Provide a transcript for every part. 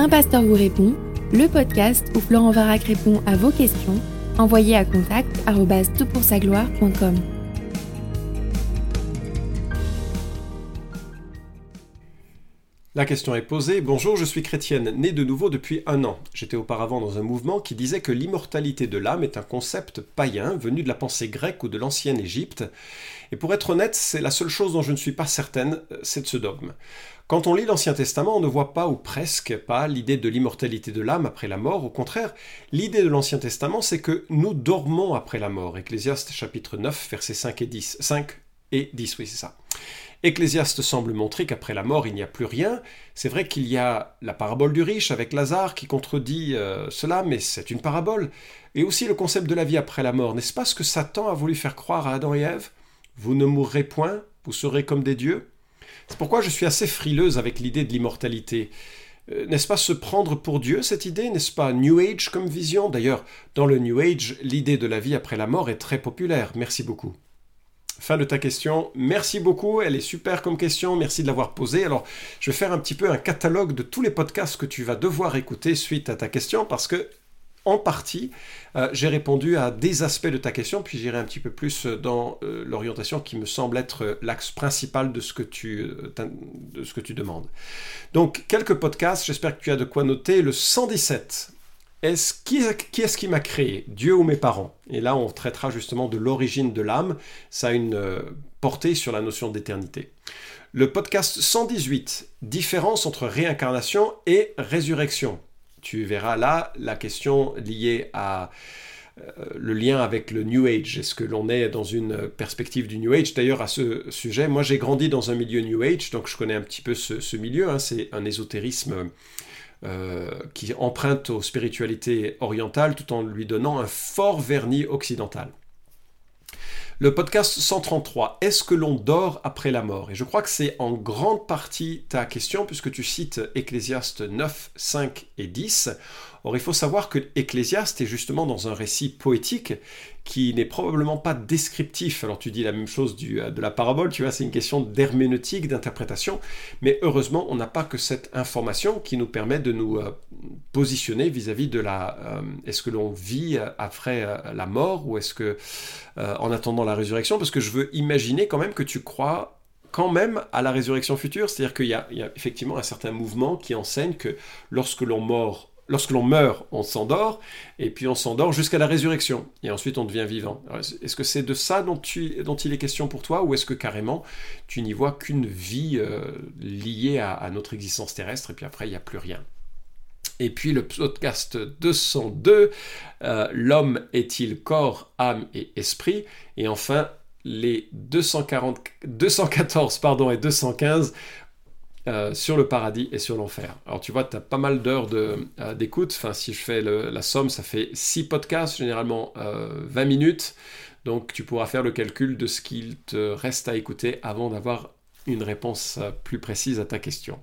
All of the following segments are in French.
Un pasteur vous répond, le podcast où Florent Varac répond à vos questions, envoyez à contact gloire.com La question est posée. Bonjour, je suis chrétienne, née de nouveau depuis un an. J'étais auparavant dans un mouvement qui disait que l'immortalité de l'âme est un concept païen venu de la pensée grecque ou de l'ancienne Égypte. Et pour être honnête, c'est la seule chose dont je ne suis pas certaine, c'est de ce dogme. Quand on lit l'Ancien Testament, on ne voit pas ou presque pas l'idée de l'immortalité de l'âme après la mort. Au contraire, l'idée de l'Ancien Testament, c'est que nous dormons après la mort. Ecclésiaste chapitre 9, versets 5 et 10. 5 et 10, oui, c'est ça. Ecclésiaste semble montrer qu'après la mort, il n'y a plus rien. C'est vrai qu'il y a la parabole du riche avec Lazare qui contredit euh, cela, mais c'est une parabole. Et aussi le concept de la vie après la mort. N'est-ce pas ce que Satan a voulu faire croire à Adam et Ève? Vous ne mourrez point, vous serez comme des dieux C'est pourquoi je suis assez frileuse avec l'idée de l'immortalité. Euh, n'est-ce pas se prendre pour Dieu, cette idée? N'est-ce pas New Age comme vision? D'ailleurs, dans le New Age, l'idée de la vie après la mort est très populaire. Merci beaucoup. Fin de ta question. Merci beaucoup. Elle est super comme question. Merci de l'avoir posée. Alors, je vais faire un petit peu un catalogue de tous les podcasts que tu vas devoir écouter suite à ta question parce que, en partie, euh, j'ai répondu à des aspects de ta question, puis j'irai un petit peu plus dans euh, l'orientation qui me semble être l'axe principal de ce, que tu, euh, demandes. Donc, quelques podcasts. J'espère que tu as de quoi noter. Le 117 est-ce, qui, est-ce qui m'a créé? Dieu ou mes parents? Et là, on traitera justement de l'origine de l'âme. Ça a une euh, portée sur la notion d'éternité. Le podcast 118, différence entre réincarnation et résurrection. Tu verras là la question liée à euh, le lien avec le New Age. Est-ce que l'on est dans une perspective du New Age? D'ailleurs, à ce sujet, moi j'ai grandi dans un milieu New Age, donc je connais un petit peu ce, milieu. Hein. C'est un ésotérisme euh, qui emprunte aux spiritualités orientales tout en lui donnant un fort vernis occidental. Le podcast 133, est-ce que l'on dort après la mort? Et je crois que c'est en grande partie ta question puisque tu cites Ecclésiaste 9, 5 et 10. Or, il faut savoir que Ecclésiaste est justement dans un récit poétique qui n'est probablement pas descriptif. Alors, tu dis la même chose euh, de la parabole, tu vois, c'est une question d'herméneutique, d'interprétation, mais heureusement, on n'a pas que cette information qui nous permet de nous euh, positionner vis-à-vis de la... Euh, est-ce que l'on vit après la mort ou est-ce que en attendant la résurrection? Parce que je veux imaginer quand même que tu crois quand même à la résurrection future, c'est-à-dire qu'il y, a effectivement un certain mouvement qui enseigne que lorsque l'on mort lorsque l'on meurt, on s'endort, et puis on s'endort jusqu'à la résurrection, et ensuite on devient vivant. Est-ce que c'est de ça dont, il est question pour toi, ou est-ce que carrément tu n'y vois qu'une vie euh, liée à, notre existence terrestre, et puis après il n'y a plus rien? Et puis le podcast 202, euh, L'homme est-il corps, âme et esprit? Et enfin, les 240, 214 pardon, et 215, euh, sur le paradis et sur l'enfer. Alors tu vois, tu as pas mal d'heures euh, d'écoute. enfin, si je fais la somme, ça fait 6 podcasts, généralement 20 euh, minutes. Donc tu pourras faire le calcul de ce qu'il te reste à écouter avant d'avoir une réponse plus précise à ta question.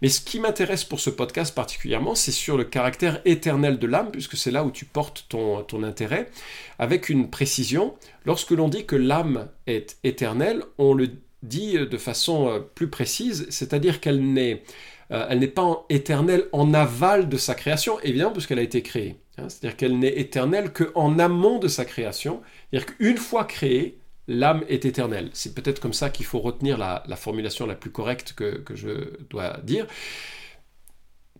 Mais ce qui m'intéresse pour ce podcast particulièrement, c'est sur le caractère éternel de l'âme, puisque c'est là où tu portes ton, ton intérêt, avec une précision. Lorsque l'on dit que l'âme est éternelle, on le dit de façon euh, plus précise, c'est-à-dire qu'elle n'est euh, pas éternelle en aval de sa création, évidemment, puisqu'elle a été créée. Hein. c'est-à-dire qu'elle n'est éternelle qu'en amont de sa création. C'est-à-dire qu'une fois créée, l'âme est éternelle. C'est peut-être comme ça qu'il faut retenir la, formulation la plus correcte que, je dois dire.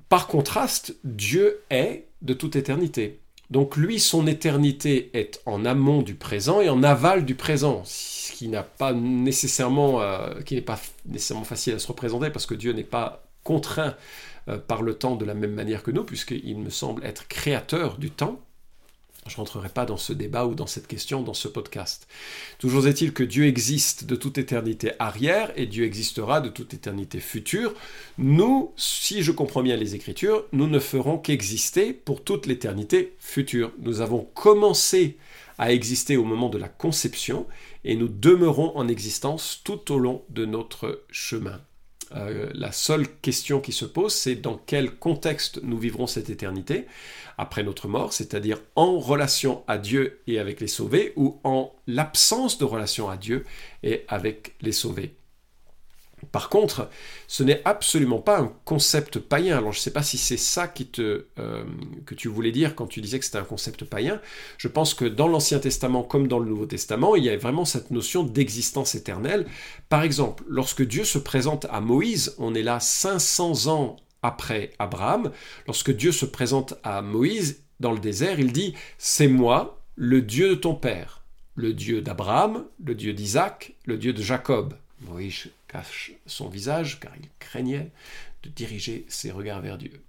Par contraste, Dieu est de toute éternité. Donc lui, son éternité est en amont du présent et en aval du présent, ce qui euh, n'est pas nécessairement facile à se représenter parce que Dieu n'est pas contraint euh, par le temps de la même manière que nous, puisqu'il me semble être créateur du temps. Je ne rentrerai pas dans ce débat ou dans cette question dans ce podcast. Toujours est-il que Dieu existe de toute éternité arrière et Dieu existera de toute éternité future. Nous, si je comprends bien les Écritures, nous ne ferons qu'exister pour toute l'éternité future. Nous avons commencé à exister au moment de la conception et nous demeurons en existence tout au long de notre chemin. Euh, la seule question qui se pose, c'est dans quel contexte nous vivrons cette éternité après notre mort, c'est-à-dire en relation à Dieu et avec les sauvés, ou en l'absence de relation à Dieu et avec les sauvés. Par contre, ce n'est absolument pas un concept païen. Alors je ne sais pas si c'est ça euh, que tu voulais dire quand tu disais que c'était un concept païen. Je pense que dans l'Ancien Testament comme dans le Nouveau Testament, il y a vraiment cette notion d'existence éternelle. Par exemple, lorsque Dieu se présente à Moïse, on est là 500 ans après Abraham. Lorsque Dieu se présente à Moïse dans le désert, il dit, C'est moi, le Dieu de ton père, le Dieu d'Abraham, le Dieu d'Isaac, le Dieu de Jacob. Moïse cache son visage car il craignait de diriger ses regards vers Dieu.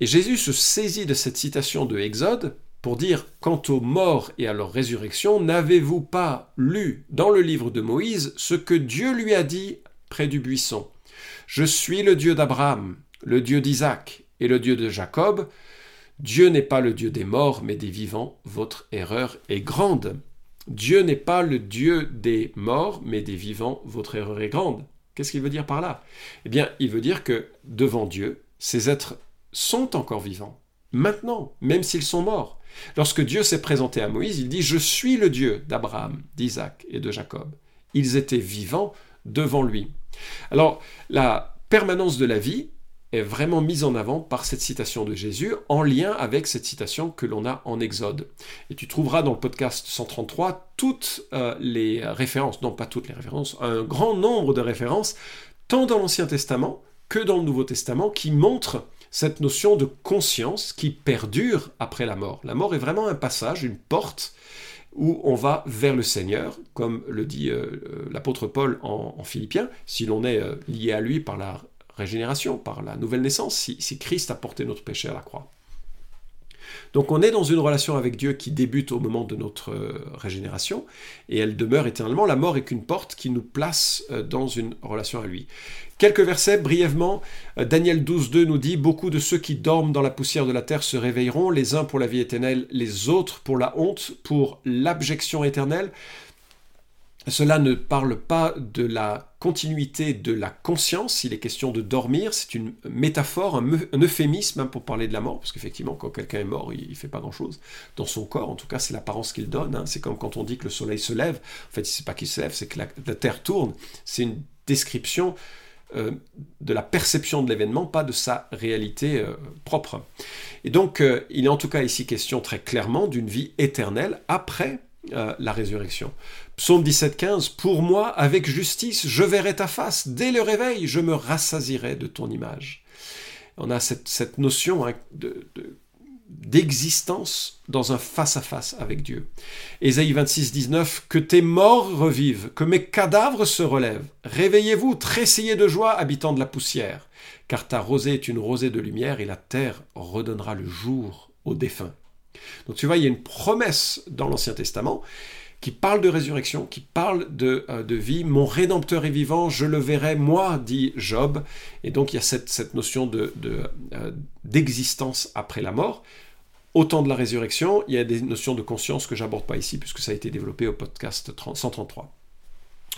Et Jésus se saisit de cette citation de Exode pour dire Quant aux morts et à leur résurrection, n'avez-vous pas lu dans le livre de Moïse ce que Dieu lui a dit près du buisson? Je suis le Dieu d'Abraham, le Dieu d'Isaac et le Dieu de Jacob. Dieu n'est pas le Dieu des morts, mais des vivants. Votre erreur est grande. Dieu n'est pas le Dieu des morts, mais des vivants, votre erreur est grande. Qu'est-ce qu'il veut dire par là? Eh bien, il veut dire que devant Dieu, ces êtres sont encore vivants, maintenant, même s'ils sont morts. Lorsque Dieu s'est présenté à Moïse, il dit, Je suis le Dieu d'Abraham, d'Isaac et de Jacob. Ils étaient vivants devant lui. Alors, la permanence de la vie, est vraiment mise en avant par cette citation de Jésus en lien avec cette citation que l'on a en Exode. Et tu trouveras dans le podcast 133 toutes euh, les références, non pas toutes les références, un grand nombre de références, tant dans l'Ancien Testament que dans le Nouveau Testament, qui montrent cette notion de conscience qui perdure après la mort. La mort est vraiment un passage, une porte où on va vers le Seigneur, comme le dit euh, euh, l'apôtre Paul en, Philippiens, si l'on est lié à lui par la régénération, par la nouvelle naissance, si, Christ a porté notre péché à la croix. Donc on est dans une relation avec Dieu qui débute au moment de notre euh, régénération et elle demeure éternellement. La mort est qu'une porte qui nous place euh, dans une relation à lui. Quelques versets brièvement. Euh, Daniel 12.2 nous dit Beaucoup de ceux qui dorment dans la poussière de la terre se réveilleront, les uns pour la vie éternelle, les autres pour la honte, pour l'abjection éternelle. Cela ne parle pas de la continuité de la conscience, il est question de dormir, c'est une métaphore, un, euphémisme hein, pour parler de la mort, parce qu'effectivement quand quelqu'un est mort, il ne fait pas grand-chose dans son corps, en tout cas c'est l'apparence qu'il donne, hein. c'est comme quand on dit que le soleil se lève, en fait c'est pas qu'il se lève, c'est que la, Terre tourne, c'est une description euh, de la perception de l'événement, pas de sa réalité euh, propre. Et donc euh, il est en tout cas ici question très clairement d'une vie éternelle après la résurrection. Psaume 17,15 Pour moi, avec justice, je verrai ta face. Dès le réveil, je me rassasirai de ton image. On a cette, notion hein, d'existence dans un face-à-face avec Dieu. Ésaïe 26, 19, Que tes morts revivent, que mes cadavres se relèvent. Réveillez-vous, tressayez de joie, habitants de la poussière, car ta rosée est une rosée de lumière et la terre redonnera le jour aux défunts. Donc tu vois, il y a une promesse dans l'Ancien Testament qui parle de résurrection, qui parle de, euh, de, vie. Mon Rédempteur est vivant, je le verrai, moi, dit Job. Et donc il y a cette, cette notion de, euh, d'existence après la mort. Autant de la résurrection, il y a des notions de conscience que j'aborde pas ici, puisque ça a été développé au podcast 133.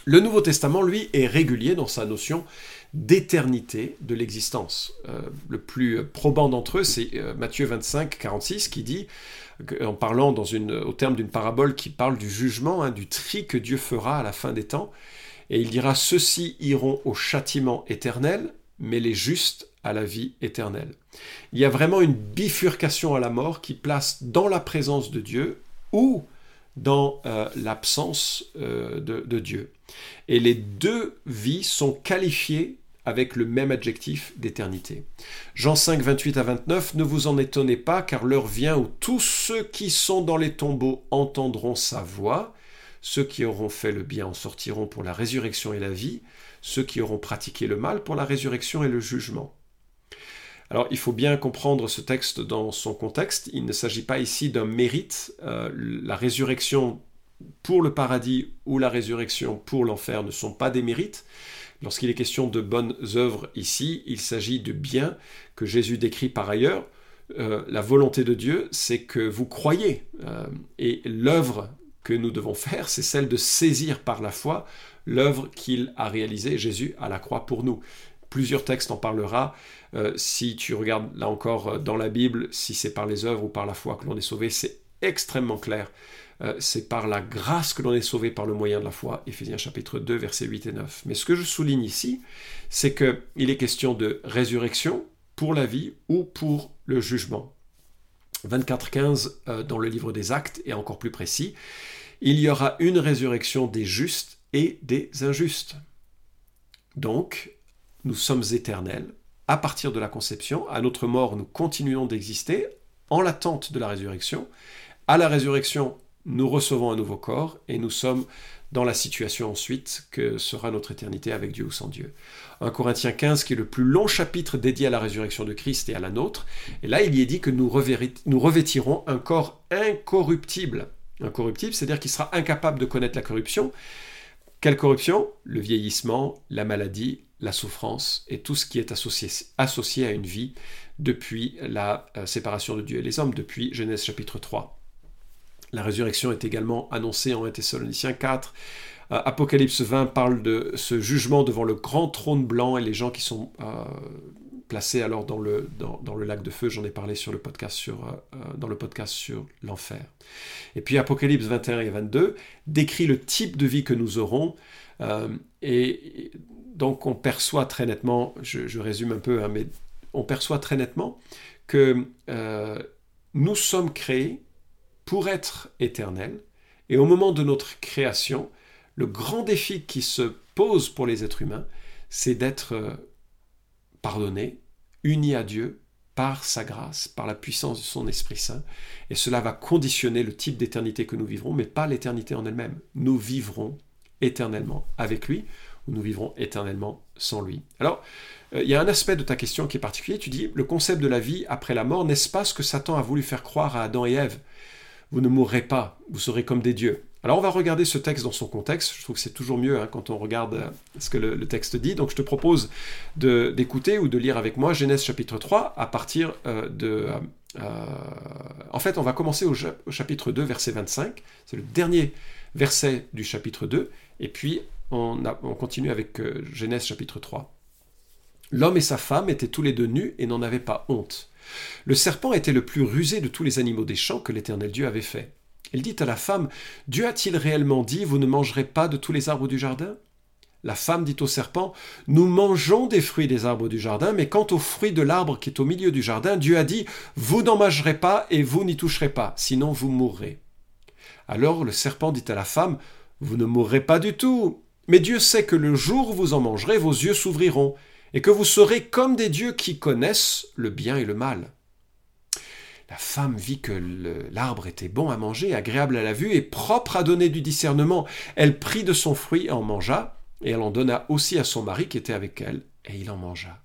Le Nouveau Testament, lui, est régulier dans sa notion d'éternité de l'existence. Euh, le plus probant d'entre eux, c'est Matthieu 25, 46, qui dit en parlant au terme d'une parabole qui parle du jugement, hein, du tri que Dieu fera à la fin des temps. Et il dira, ceux-ci iront au châtiment éternel, mais les justes à la vie éternelle. Il y a vraiment une bifurcation à la mort qui place dans la présence de Dieu ou dans euh, l'absence euh, de, de Dieu. Et les deux vies sont qualifiées avec le même adjectif d'éternité. Jean 5, 28 à 29, ne vous en étonnez pas, car l'heure vient où tous ceux qui sont dans les tombeaux entendront sa voix, ceux qui auront fait le bien en sortiront pour la résurrection et la vie, ceux qui auront pratiqué le mal pour la résurrection et le jugement. Alors il faut bien comprendre ce texte dans son contexte, il ne s'agit pas ici d'un mérite, euh, la résurrection pour le paradis ou la résurrection pour l'enfer ne sont pas des mérites, Lorsqu'il est question de bonnes œuvres ici, il s'agit de biens que Jésus décrit par ailleurs. Euh, la volonté de Dieu, c'est que vous croyez. Euh, et l'œuvre que nous devons faire, c'est celle de saisir par la foi l'œuvre qu'il a réalisée, Jésus, à la croix pour nous. Plusieurs textes en parlera. Euh, si tu regardes là encore dans la Bible, si c'est par les œuvres ou par la foi que l'on est sauvé, c'est extrêmement clair euh, c'est par la grâce que l'on est sauvé par le moyen de la foi, Éphésiens chapitre 2, versets 8 et 9. Mais ce que je souligne ici, c'est qu'il est question de résurrection pour la vie ou pour le jugement. 24.15 euh, dans le livre des actes est encore plus précis. Il y aura une résurrection des justes et des injustes. Donc, nous sommes éternels à partir de la conception. À notre mort, nous continuons d'exister en l'attente de la résurrection. À la résurrection, nous recevons un nouveau corps et nous sommes dans la situation ensuite que sera notre éternité avec Dieu ou sans Dieu. 1 Corinthiens 15, qui est le plus long chapitre dédié à la résurrection de Christ et à la nôtre. Et là, il y est dit que nous, nous revêtirons un corps incorruptible. Incorruptible, c'est-à-dire qu'il sera incapable de connaître la corruption. Quelle corruption? Le vieillissement, la maladie, la souffrance et tout ce qui est associé, associé à une vie depuis la euh, séparation de Dieu et les hommes, depuis Genèse chapitre 3. La résurrection est également annoncée en 1 Thessaloniciens 4. Euh, Apocalypse 20 parle de ce jugement devant le grand trône blanc et les gens qui sont euh, placés alors dans le, dans, le lac de feu. J'en ai parlé sur le podcast sur, dans le podcast sur l'enfer. Et puis Apocalypse 21 et 22 décrit le type de vie que nous aurons. et donc on perçoit très nettement, je, résume un peu, hein, mais on perçoit très nettement que nous sommes créés pour être éternels. Et au moment de notre création, le grand défi qui se pose pour les êtres humains, c'est d'être euh, pardonné, uni à Dieu par sa grâce, par la puissance de son Esprit Saint. Et cela va conditionner le type d'éternité que nous vivrons, mais pas l'éternité en elle-même. Nous vivrons éternellement avec lui, ou nous vivrons éternellement sans lui. Alors, euh, il y a un aspect de ta question qui est particulier. Tu dis, le concept de la vie après la mort, n'est-ce pas ce que Satan a voulu faire croire à Adam et Ève? Vous ne mourrez pas, vous serez comme des dieux. Alors on va regarder ce texte dans son contexte, je trouve que c'est toujours mieux hein, quand on regarde euh, ce que le, texte dit, donc je te propose d'écouter ou de lire avec moi Genèse chapitre 3 à partir euh, de... En fait on va commencer au, chapitre 2 verset 25, c'est le dernier verset du chapitre 2, et puis on, on continue avec Genèse chapitre 3. L'homme et sa femme étaient tous les deux nus et n'en avaient pas honte. Le serpent était le plus rusé de tous les animaux des champs que l'Éternel Dieu avait fait. Il dit à la femme, Dieu a-t-il réellement dit, vous ne mangerez pas de tous les arbres du jardin? La femme dit au serpent, Nous mangeons des fruits des arbres du jardin, mais quant aux fruits de l'arbre qui est au milieu du jardin, Dieu a dit, Vous n'en mangerez pas et vous n'y toucherez pas, sinon vous mourrez. Alors le serpent dit à la femme, Vous ne mourrez pas du tout, mais Dieu sait que le jour où vous en mangerez, vos yeux s'ouvriront, et que vous serez comme des dieux qui connaissent le bien et le mal. La femme vit que l'arbre était bon à manger, agréable à la vue et propre à donner du discernement. Elle prit de son fruit et en mangea, et elle en donna aussi à son mari qui était avec elle, et il en mangea.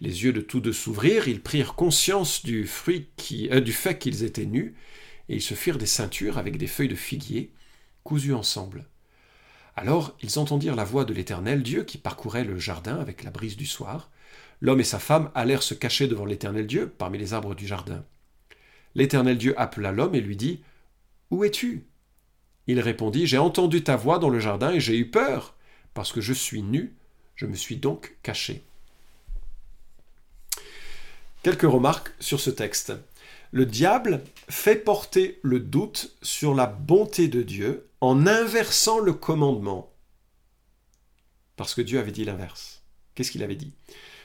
Les yeux de tous deux s'ouvrirent, ils prirent conscience du, fruit euh, du fait qu'ils étaient nus, et ils se firent des ceintures avec des feuilles de figuier cousues ensemble. Alors ils entendirent la voix de l'Éternel Dieu qui parcourait le jardin avec la brise du soir. L'homme et sa femme allèrent se cacher devant l'Éternel Dieu parmi les arbres du jardin. L'Éternel Dieu appela l'homme et lui dit Où es-tu? Il répondit J'ai entendu ta voix dans le jardin et j'ai eu peur, parce que je suis nu, je me suis donc caché. Quelques remarques sur ce texte. Le diable fait porter le doute sur la bonté de Dieu en inversant le commandement. Parce que Dieu avait dit l'inverse. Qu'est-ce qu'il avait dit?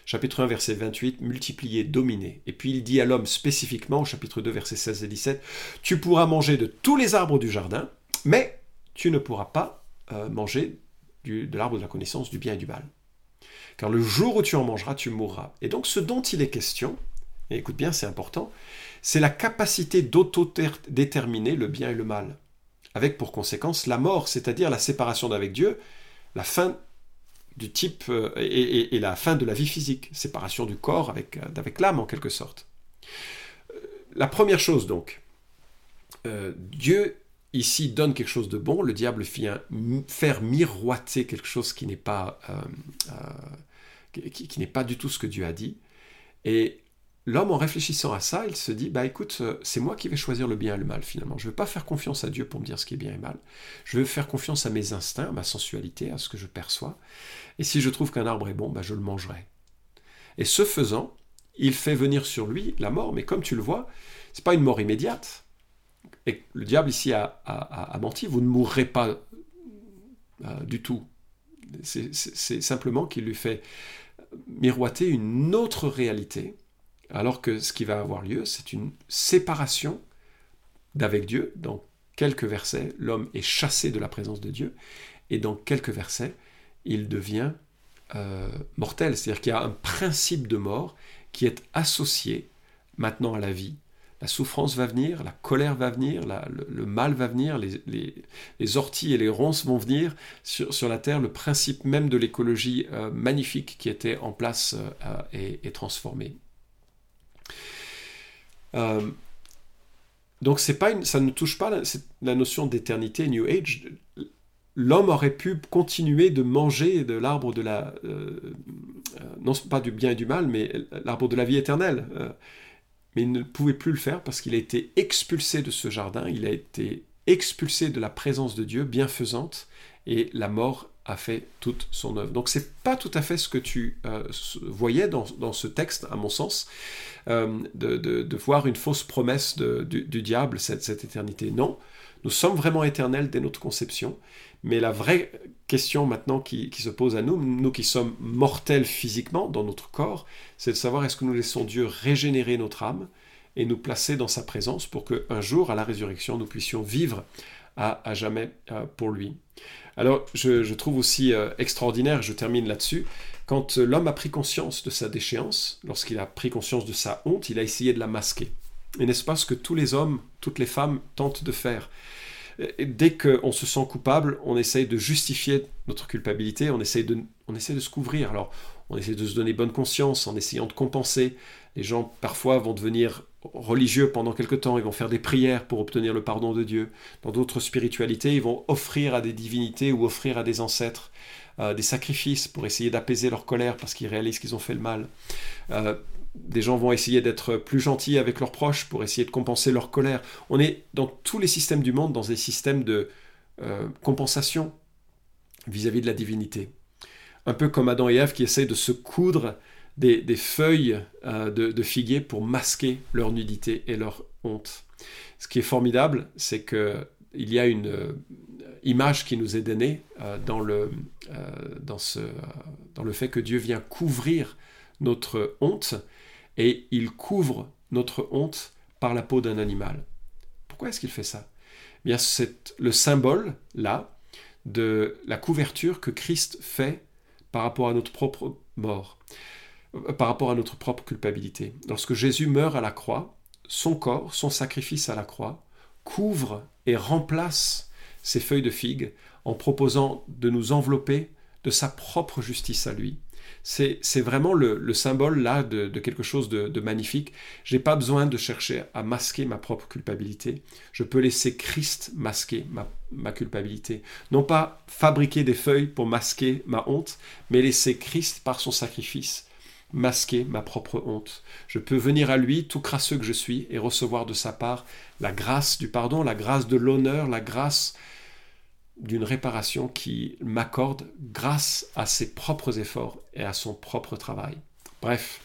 Chapitre 1, verset 28, multiplier, dominer. Et puis il dit à l'homme spécifiquement, au chapitre 2, verset 16 et 17, Tu pourras manger de tous les arbres du jardin, mais tu ne pourras pas euh, manger de l'arbre de la connaissance du bien et du mal. Car le jour où tu en mangeras, tu mourras. Et donc ce dont il est question, et écoute bien, c'est important, c'est la capacité d'auto-déterminer le bien et le mal avec pour conséquence la mort, c'est-à-dire la séparation d'avec Dieu, la fin du type euh, et, la fin de la vie physique, séparation du corps avec, euh, l'âme en quelque sorte. Euh, la première chose donc, Dieu ici donne quelque chose de bon, le diable vient faire miroiter quelque chose qui n'est pas, qui, qui n'est pas du tout ce que Dieu a dit, et L'homme, en réfléchissant à ça, il se dit, bah écoute, euh, c'est moi qui vais choisir le bien et le mal finalement. Je ne veux pas faire confiance à Dieu pour me dire ce qui est bien et mal. Je veux faire confiance à mes instincts, à ma sensualité, à ce que je perçois. Et si je trouve qu'un arbre est bon, bah je le mangerai. Et ce faisant, il fait venir sur lui la mort, mais comme tu le vois, c'est pas une mort immédiate. Et le diable ici a, menti, vous ne mourrez pas euh, du tout. C'est simplement qu'il lui fait miroiter une autre réalité, alors que ce qui va avoir lieu, c'est une séparation d'avec Dieu. Dans quelques versets, l'homme est chassé de la présence de Dieu, et dans quelques versets, il devient euh, mortel. C'est-à-dire qu'il y a un principe de mort qui est associé maintenant à la vie. La souffrance va venir, la colère va venir, le, mal va venir, les, orties et les ronces vont venir sur, la Terre. Le principe même de l'écologie euh, magnifique qui était en place euh, est, transformé. Donc c'est pas ça ne touche pas la notion d'éternité New Age l'homme aurait pu continuer de manger de l'arbre de la... Euh, euh, non pas du bien et du mal, mais l'arbre de la vie éternelle. Euh, mais il ne pouvait plus le faire parce qu'il a été expulsé de ce jardin, il a été expulsé de la présence de Dieu bienfaisante, et la mort a fait toute son œuvre. Donc c'est pas tout à fait ce que tu voyais dans, ce texte, à mon sens, de, voir une fausse promesse du, diable, cette, cette éternité. Non, nous sommes vraiment éternels dès notre conception, mais la vraie question maintenant qui, se pose à nous, nous qui sommes mortels physiquement dans notre corps, c'est de savoir est-ce que nous laissons Dieu régénérer notre âme et nous placer dans sa présence pour qu'un jour, à la résurrection, nous puissions vivre à, jamais euh, pour lui. Alors, je, trouve aussi euh, extraordinaire, je termine là-dessus, quand l'homme a pris conscience de sa déchéance, lorsqu'il a pris conscience de sa honte, il a essayé de la masquer. Et n'est-ce pas ce que tous les hommes, toutes les femmes tentent de faire? Dès qu'on se sent coupable, on essaye de justifier notre culpabilité, on essaye de, on essaie de se couvrir. Alors, on essaie de se donner bonne conscience en essayant de compenser. Les gens, parfois, vont devenir religieux pendant quelque temps, ils vont faire des prières pour obtenir le pardon de Dieu. Dans d'autres spiritualités, ils vont offrir à des divinités ou offrir à des ancêtres euh, des sacrifices pour essayer d'apaiser leur colère parce qu'ils réalisent qu'ils ont fait le mal. Euh, des gens vont essayer d'être plus gentils avec leurs proches pour essayer de compenser leur colère. On est dans tous les systèmes du monde dans des systèmes de euh, compensation vis-à-vis de la divinité. Un peu comme Adam et Ève qui essayent de se coudre des, feuilles euh, de, figuier pour masquer leur nudité et leur honte. Ce qui est formidable, c'est qu'il y a une euh, image qui nous est donnée dans, le, dans, le fait que Dieu vient couvrir notre honte et il couvre notre honte par la peau d'un animal. Pourquoi est-ce qu'il fait ça? Eh Bien, c'est le symbole, là, de la couverture que Christ fait par rapport à notre propre mort, euh, par rapport à notre propre culpabilité. Lorsque Jésus meurt à la croix, son corps, son sacrifice à la croix, couvre et remplace ces feuilles de figue en proposant de nous envelopper de sa propre justice à lui, c'est vraiment le, symbole là de, quelque chose de, de magnifique. J'ai pas besoin de chercher à masquer ma propre culpabilité. Je peux laisser Christ masquer ma, ma culpabilité. Non pas fabriquer des feuilles pour masquer ma honte, mais laisser Christ par son sacrifice masquer ma propre honte. Je peux venir à lui, tout crasseux que je suis, et recevoir de sa part la grâce du pardon, la grâce de l'honneur, la grâce d'une réparation qui m'accorde grâce à ses propres efforts et à son propre travail. Bref,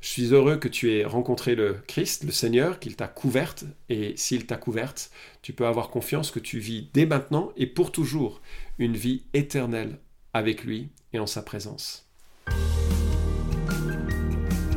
je suis heureux que tu aies rencontré le Christ, le Seigneur, qu'il t'a couverte, et s'il t'a couverte, tu peux avoir confiance que tu vis dès maintenant et pour toujours une vie éternelle avec lui et en sa présence.